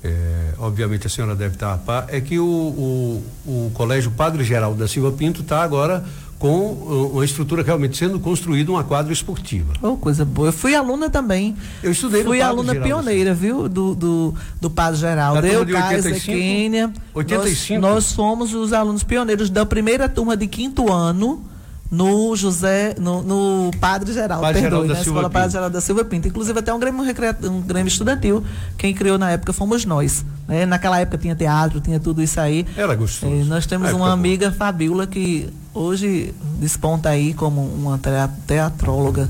eh, obviamente a senhora deve estar a par, é que o, o, o Colégio Padre Geraldo da Silva Pinto está agora com uh, uma estrutura realmente sendo construída uma quadra esportiva. Oh, coisa boa. Eu fui aluna também. Eu estudei Fui aluna Geraldo, pioneira, viu? Do, do, do Padre Geraldo. Eu, Kaiser, Quênia. 85? Nós, nós fomos os alunos pioneiros da primeira turma de quinto ano no José, no, no Padre Geraldo, Padre perdoe, Geraldo na Escola Pinto. Padre Geraldo da Silva Pinto. Inclusive até um Grêmio, um Grêmio estudantil, quem criou na época fomos nós. Né? Naquela época tinha teatro, tinha tudo isso aí. Era gostoso. É, nós temos uma amiga, boa. Fabiola, que hoje desponta aí como uma teatróloga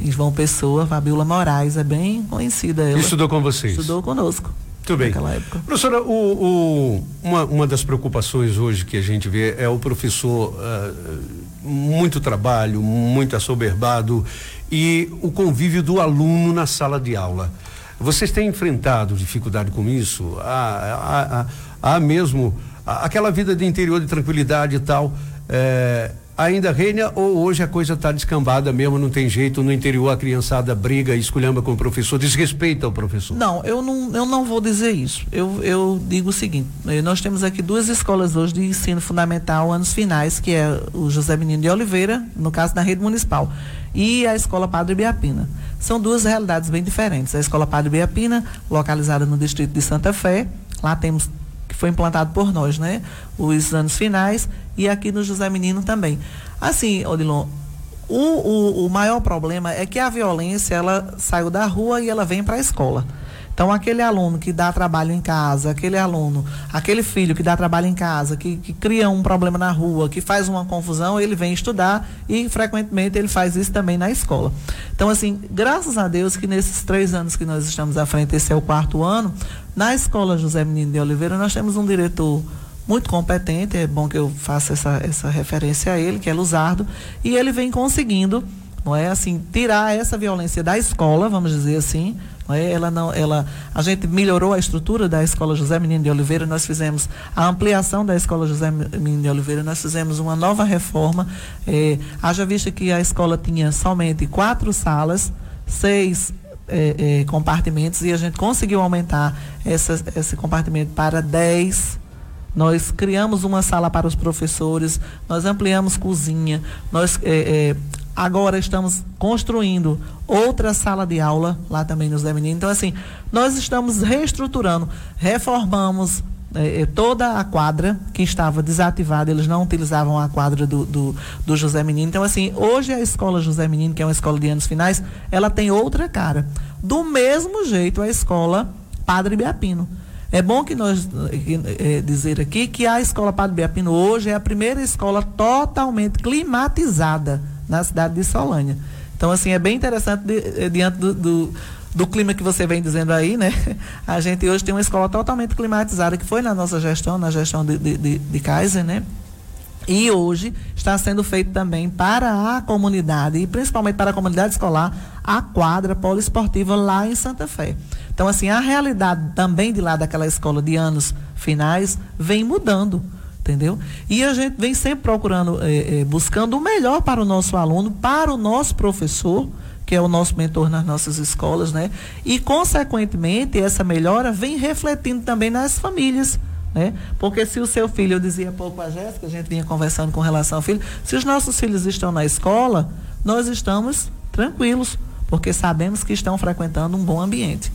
em João Pessoa, Fabiola Moraes, é bem conhecida. Ela. Estudou com vocês? Estudou conosco. Muito bem. Naquela época. Professora, o, o, uma, uma das preocupações hoje que a gente vê é o professor uh, muito trabalho, muito assoberbado e o convívio do aluno na sala de aula. Vocês têm enfrentado dificuldade com isso? Há, há, há mesmo aquela vida de interior de tranquilidade e tal. É, ainda reina ou hoje a coisa está descambada mesmo, não tem jeito, no interior a criançada briga, esculhamba com o professor, desrespeita o professor? Não, eu não, eu não vou dizer isso. Eu, eu digo o seguinte, eh, nós temos aqui duas escolas hoje de ensino fundamental, anos finais, que é o José Menino de Oliveira, no caso da rede municipal, e a Escola Padre Biapina. São duas realidades bem diferentes. A Escola Padre Biapina, localizada no distrito de Santa Fé, lá temos que foi implantado por nós, né? Os anos finais e aqui no José Menino também. Assim, Odilon, o, o, o maior problema é que a violência ela saiu da rua e ela vem para a escola. Então, aquele aluno que dá trabalho em casa, aquele aluno, aquele filho que dá trabalho em casa, que, que, cria um problema na rua, que faz uma confusão, ele vem estudar e frequentemente ele faz isso também na escola. Então, assim, graças a Deus que nesses três anos que nós estamos à frente, esse é o quarto ano, na escola José Menino de Oliveira, nós temos um diretor muito competente, é bom que eu faça essa, essa referência a ele, que é Luzardo, e ele vem conseguindo, não é assim, tirar essa violência da escola, vamos dizer assim, não é? Ela não, ela, a gente melhorou a estrutura da Escola José Menino de Oliveira, nós fizemos a ampliação da Escola José Menino de Oliveira, nós fizemos uma nova reforma. Eh, haja vista que a escola tinha somente quatro salas, seis eh, eh, compartimentos, e a gente conseguiu aumentar essa, esse compartimento para dez nós criamos uma sala para os professores, nós ampliamos cozinha, nós é, é, agora estamos construindo outra sala de aula lá também nos Meninos. Então, assim, nós estamos reestruturando, reformamos é, toda a quadra que estava desativada, eles não utilizavam a quadra do, do, do, José Menino. Então, assim, hoje a escola José Menino, que é uma escola de anos finais, ela tem outra cara. Do mesmo jeito, a escola Padre Biapino. É bom que nós é, dizer aqui que a escola Padre Biapino hoje é a primeira escola totalmente climatizada na cidade de Solânia. Então, assim, é bem interessante de, eh, diante do, do, do, clima que você vem dizendo aí, né? *laughs* A gente hoje tem uma escola totalmente climatizada, que foi na nossa gestão, na gestão de, de, de, de Kaiser, né? E hoje está sendo feito também para a comunidade, e principalmente para a comunidade escolar, a quadra poliesportiva lá em Santa Fé. Então, assim, a realidade também de lá daquela escola de anos finais vem mudando entendeu? E a gente vem sempre procurando, é, é, buscando o melhor para o nosso aluno, para o nosso professor, que é o nosso mentor nas nossas escolas, né? E, consequentemente, essa melhora vem refletindo também nas famílias. Né? Porque se o seu filho, eu dizia pouco a Jéssica, a gente vinha conversando com relação ao filho, se os nossos filhos estão na escola, nós estamos tranquilos, porque sabemos que estão frequentando um bom ambiente.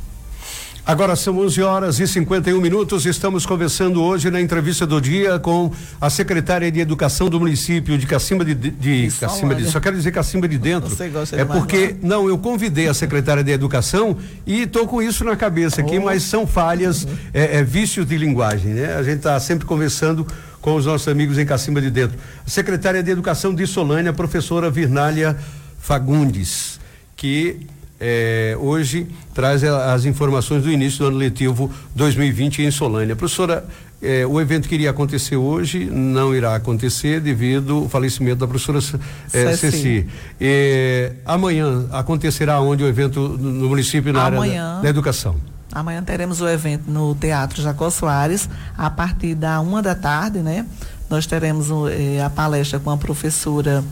Agora são 11 horas e 51 minutos. Estamos conversando hoje na entrevista do dia com a secretária de Educação do município de Cacimba de, de, de Cacimba de, só quero dizer Cacimba de Dentro. é porque não, eu convidei a secretária de Educação e estou com isso na cabeça aqui, oh. mas são falhas, é, é, vícios de linguagem, né? A gente está sempre conversando com os nossos amigos em Cacimba de Dentro. A secretária de Educação de Solânia, professora Virnália Fagundes, que é, hoje traz as informações do início do ano letivo 2020 em Solânia. Professora, é, o evento que iria acontecer hoje não irá acontecer devido ao falecimento da professora é, Ceci. Ceci. É, amanhã acontecerá onde o evento no município na amanhã, área da, da, educação? Amanhã teremos o evento no Teatro Jacó Soares, a partir da uma da tarde, né? Nós teremos é, a palestra com a professora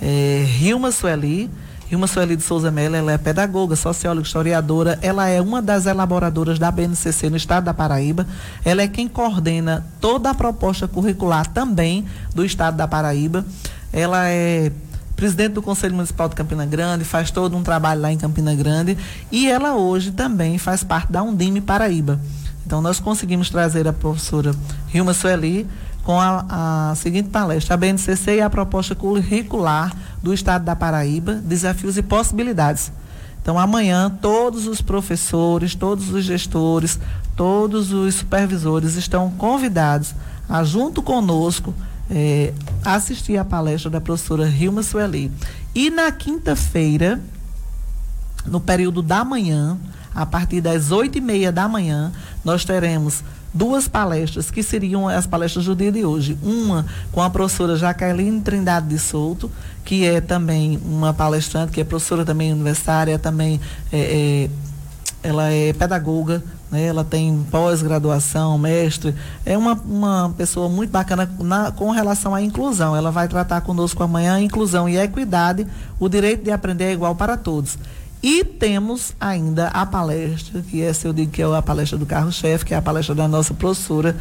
é, Rilma Sueli, Ilma Sueli de Souza Mello, ela é pedagoga, socióloga, historiadora, ela é uma das elaboradoras da BNCC no estado da Paraíba, ela é quem coordena toda a proposta curricular também do estado da Paraíba, ela é presidente do Conselho Municipal de Campina Grande, faz todo um trabalho lá em Campina Grande. E ela hoje também faz parte da Undime Paraíba. Então nós conseguimos trazer a professora Rilma Sueli com a, a, seguinte palestra, a BNCC e a proposta curricular do Estado da Paraíba, desafios e possibilidades. Então, amanhã, todos os professores, todos os gestores, todos os supervisores estão convidados a, junto conosco, é, assistir à palestra da professora Rilma Sueli. E na quinta-feira, no período da manhã, a partir das oito e meia da manhã, nós teremos duas palestras, que seriam as palestras do dia de hoje. Uma com a professora Jaqueline Trindade de Souto, que é também uma palestrante, que é professora também universitária, também é, é, ela é pedagoga, né? ela tem pós-graduação, mestre, é uma, uma pessoa muito bacana na, com relação à inclusão. Ela vai tratar conosco amanhã a inclusão e a equidade, o direito de aprender é igual para todos. E temos ainda a palestra, que essa eu digo que é a palestra do carro-chefe, que é a palestra da nossa professora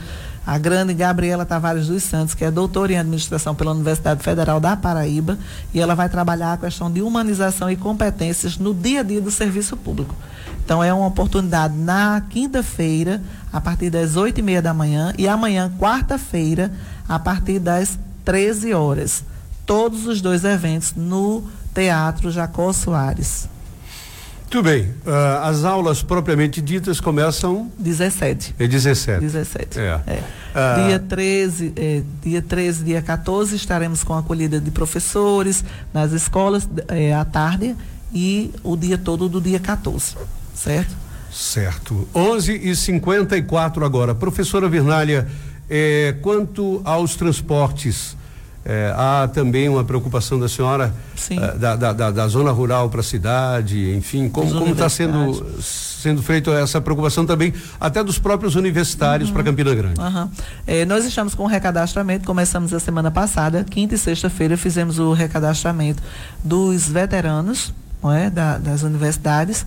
a grande Gabriela Tavares dos Santos, que é doutora em administração pela Universidade Federal da Paraíba, e ela vai trabalhar a questão de humanização e competências no dia a dia do serviço público. Então é uma oportunidade na quinta-feira, a partir das oito e meia da manhã, e amanhã, quarta-feira, a partir das 13 horas. Todos os dois eventos no Teatro Jacó Soares. Muito bem. Uh, as aulas propriamente ditas começam 17. É 17. 17. É. é. Uh, dia 13, é, dia 13, dia 14 estaremos com a acolhida de professores nas escolas é, à tarde e o dia todo do dia 14, certo? Certo. 11 e 54 agora. Professora Virnália, é, quanto aos transportes, é, há também uma preocupação da senhora é, da, da, da, da, zona rural para a cidade, enfim, como está sendo sendo feita essa preocupação também até dos próprios universitários uhum. para Campina Grande. Uhum. É, nós estamos com o recadastramento, começamos a semana passada, quinta e sexta-feira fizemos o recadastramento dos veteranos, não é, da, das universidades.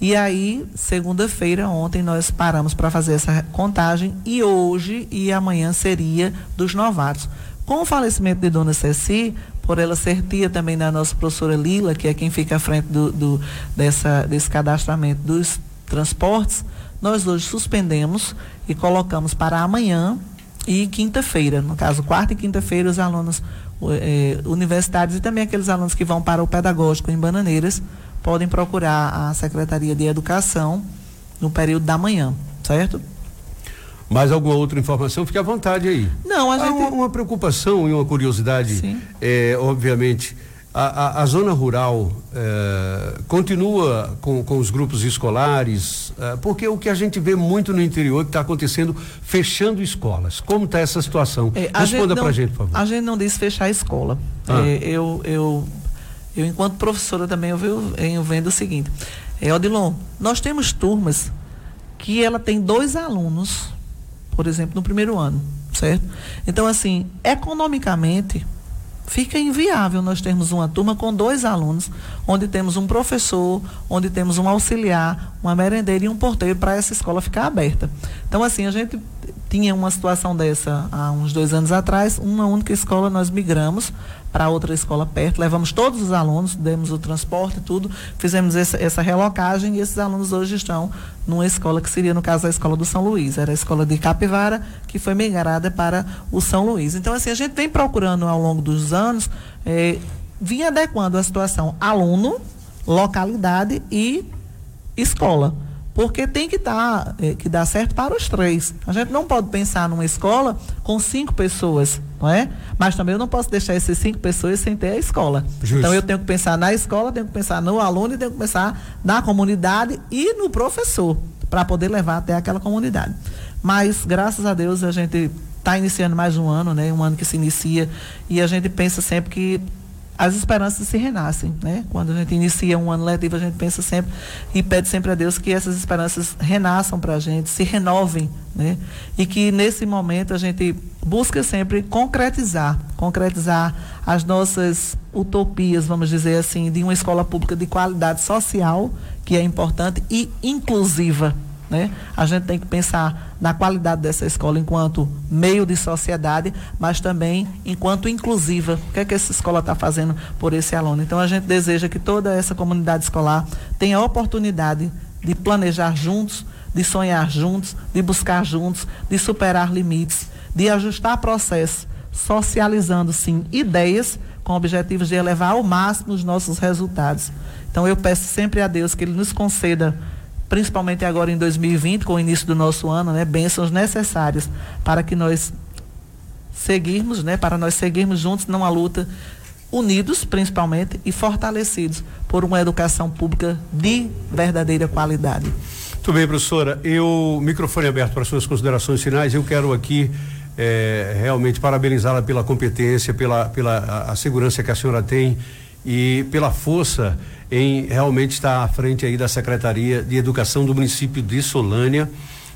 E aí, segunda-feira, ontem, nós paramos para fazer essa contagem e hoje e amanhã seria dos novatos. Com o falecimento de Dona Ceci, por ela ser tia também da nossa professora Lila, que é quem fica à frente do, do dessa, desse cadastramento dos transportes, nós hoje suspendemos e colocamos para amanhã e quinta-feira. No caso, quarta e quinta-feira, os alunos eh, universitários e também aqueles alunos que vão para o pedagógico em Bananeiras podem procurar a Secretaria de Educação no período da manhã, certo? Mais alguma outra informação? Fique à vontade aí. Não, a Há gente... uma, uma preocupação e uma curiosidade, é, obviamente, a, a, a, zona rural é, continua com, com os grupos escolares, é, porque o que a gente vê muito no interior que está acontecendo, fechando escolas. Como está essa situação? É, Responda para a gente, por favor. A gente não disse fechar a escola. Ah. É, eu, eu eu, enquanto professora, também eu venho vendo o seguinte. É, Odilon, nós temos turmas que ela tem dois alunos, por exemplo, no primeiro ano, certo? Então, assim, economicamente, fica inviável nós termos uma turma com dois alunos, onde temos um professor, onde temos um auxiliar, uma merendeira e um porteiro para essa escola ficar aberta. Então, assim, a gente tinha uma situação dessa há uns dois anos atrás, uma única escola nós migramos para outra escola perto, levamos todos os alunos, demos o transporte tudo, fizemos essa, essa, relocagem e esses alunos hoje estão numa escola que seria, no caso, a escola do São Luís. Era a escola de Capivara, que foi migrada para o São Luís. Então, assim, a gente vem procurando ao longo dos anos, eh, adequando a situação aluno, localidade e escola porque tem que dar, é, que dar certo para os três. A gente não pode pensar numa escola com cinco pessoas, não é? Mas também eu não posso deixar essas cinco pessoas sem ter a escola. Justo. Então eu tenho que pensar na escola, tenho que pensar no aluno e tenho que pensar na comunidade e no professor para poder levar até aquela comunidade. Mas graças a Deus a gente está iniciando mais um ano, né? Um ano que se inicia e a gente pensa sempre que as esperanças se renascem, né? Quando a gente inicia um ano letivo, a gente pensa sempre e pede sempre a Deus que essas esperanças renasçam para a gente, se renovem, né? E que nesse momento a gente busca sempre concretizar, concretizar as nossas utopias, vamos dizer assim, de uma escola pública de qualidade social, que é importante e inclusiva, né? A gente tem que pensar na qualidade dessa escola enquanto meio de sociedade, mas também enquanto inclusiva. O que é que essa escola está fazendo por esse aluno? Então a gente deseja que toda essa comunidade escolar tenha a oportunidade de planejar juntos, de sonhar juntos, de buscar juntos, de superar limites, de ajustar processos, socializando sim ideias com objetivos de elevar ao máximo os nossos resultados. Então eu peço sempre a Deus que Ele nos conceda principalmente agora em 2020, com o início do nosso ano, né, bênçãos necessárias para que nós seguirmos, né, para nós seguirmos juntos numa luta unidos, principalmente, e fortalecidos por uma educação pública de verdadeira qualidade. Muito bem, professora. Eu, microfone aberto para suas considerações finais. Eu quero aqui é, realmente parabenizá-la pela competência, pela, pela a, a segurança que a senhora tem e pela força em realmente estar à frente aí da Secretaria de Educação do município de Solânia,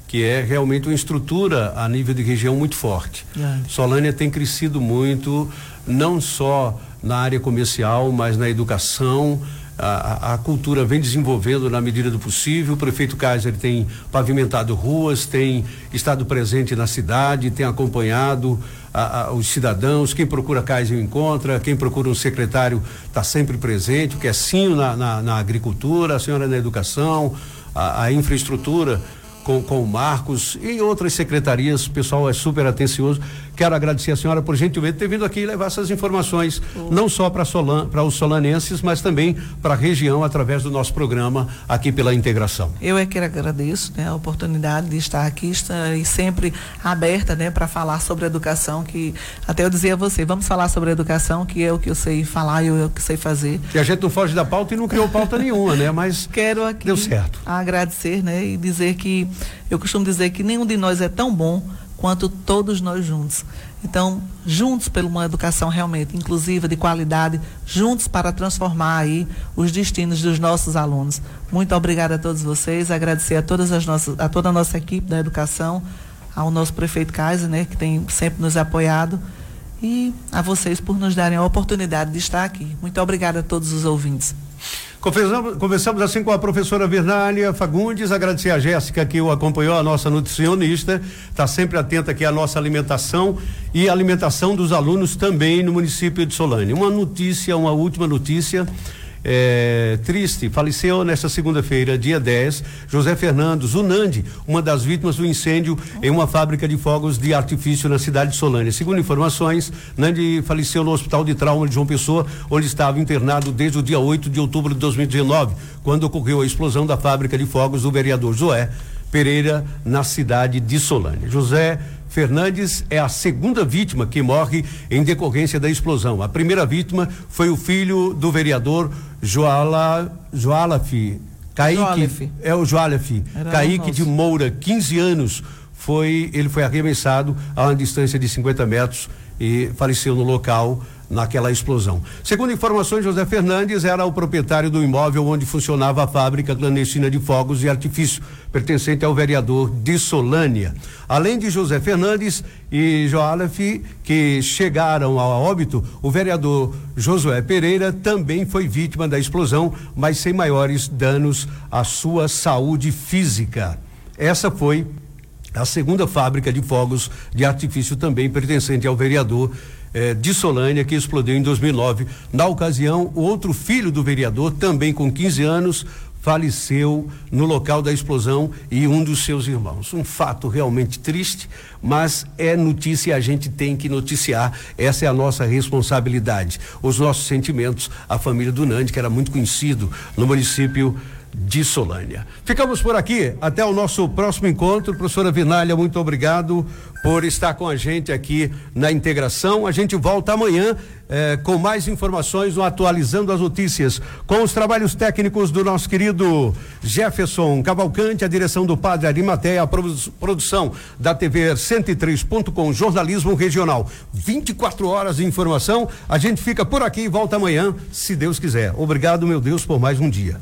que é realmente uma estrutura a nível de região muito forte. É. Solânia tem crescido muito, não só na área comercial, mas na educação, a, a, cultura vem desenvolvendo na medida do possível. O prefeito Kaiser tem pavimentado ruas, tem estado presente na cidade, tem acompanhado a, a, os cidadãos. Quem procura Kaiser encontra, quem procura um secretário está sempre presente. O que é sim na, na, na, agricultura, a senhora na educação, a, a infraestrutura com, com o Marcos e outras secretarias, o pessoal é super atencioso. Quero agradecer a senhora por gentilmente ter vindo aqui levar essas informações, uhum. não só para Solan, os solanenses, mas também para a região através do nosso programa aqui pela integração. Eu é que agradeço né, a oportunidade de estar aqui estar, e sempre aberta né, para falar sobre educação, que até eu dizia a você, vamos falar sobre educação, que é o que eu sei falar e eu, o que sei fazer. E a gente não foge da pauta e não criou pauta nenhuma, né? Mas *laughs* quero aqui deu certo. agradecer, né? E dizer que eu costumo dizer que nenhum de nós é tão bom quanto todos nós juntos. Então, juntos por uma educação realmente inclusiva, de qualidade, juntos para transformar aí os destinos dos nossos alunos. Muito obrigada a todos vocês, agradecer a todas as nossas, a toda a nossa equipe da educação, ao nosso prefeito Kaiser, né, que tem sempre nos apoiado, e a vocês por nos darem a oportunidade de estar aqui. Muito obrigada a todos os ouvintes. Conversamos, assim com a professora Vernália Fagundes, agradecer a Jéssica que o acompanhou, a nossa nutricionista, está sempre atenta aqui à nossa alimentação e alimentação dos alunos também no município de Solane. Uma notícia, uma última notícia é, triste, faleceu nesta segunda-feira, dia 10, José Fernando Zunandi, uma das vítimas do incêndio em uma fábrica de fogos de artifício na cidade de Solânia. Segundo informações, Nandi faleceu no Hospital de Trauma de João Pessoa, onde estava internado desde o dia 8 de outubro de 2019, quando ocorreu a explosão da fábrica de fogos do vereador Joé Pereira, na cidade de Solânia. José Fernandes é a segunda vítima que morre em decorrência da explosão. A primeira vítima foi o filho do vereador Joala, Joalaf, Kaique, é o Joalaf, Kaique de Moura, 15 anos, foi, ele foi arremessado a uma distância de 50 metros e faleceu no local naquela explosão. Segundo informações, José Fernandes era o proprietário do imóvel onde funcionava a fábrica clandestina de fogos e artifício, pertencente ao vereador de Solânia. Além de José Fernandes e Joalef, que chegaram a óbito, o vereador Josué Pereira também foi vítima da explosão, mas sem maiores danos à sua saúde física. Essa foi a segunda fábrica de fogos de artifício também pertencente ao vereador eh, de Solânia, que explodiu em 2009. Na ocasião, o outro filho do vereador, também com 15 anos, faleceu no local da explosão e um dos seus irmãos. Um fato realmente triste, mas é notícia e a gente tem que noticiar. Essa é a nossa responsabilidade. Os nossos sentimentos, a família do Nandi, que era muito conhecido no município de Solânia. Ficamos por aqui. Até o nosso próximo encontro. Professora Vinalha, muito obrigado por estar com a gente aqui na integração. A gente volta amanhã eh, com mais informações no Atualizando as Notícias, com os trabalhos técnicos do nosso querido Jefferson Cavalcante, a direção do Padre Arimateia, a produção da TV 103.com, jornalismo regional. 24 horas de informação. A gente fica por aqui e volta amanhã, se Deus quiser. Obrigado, meu Deus, por mais um dia.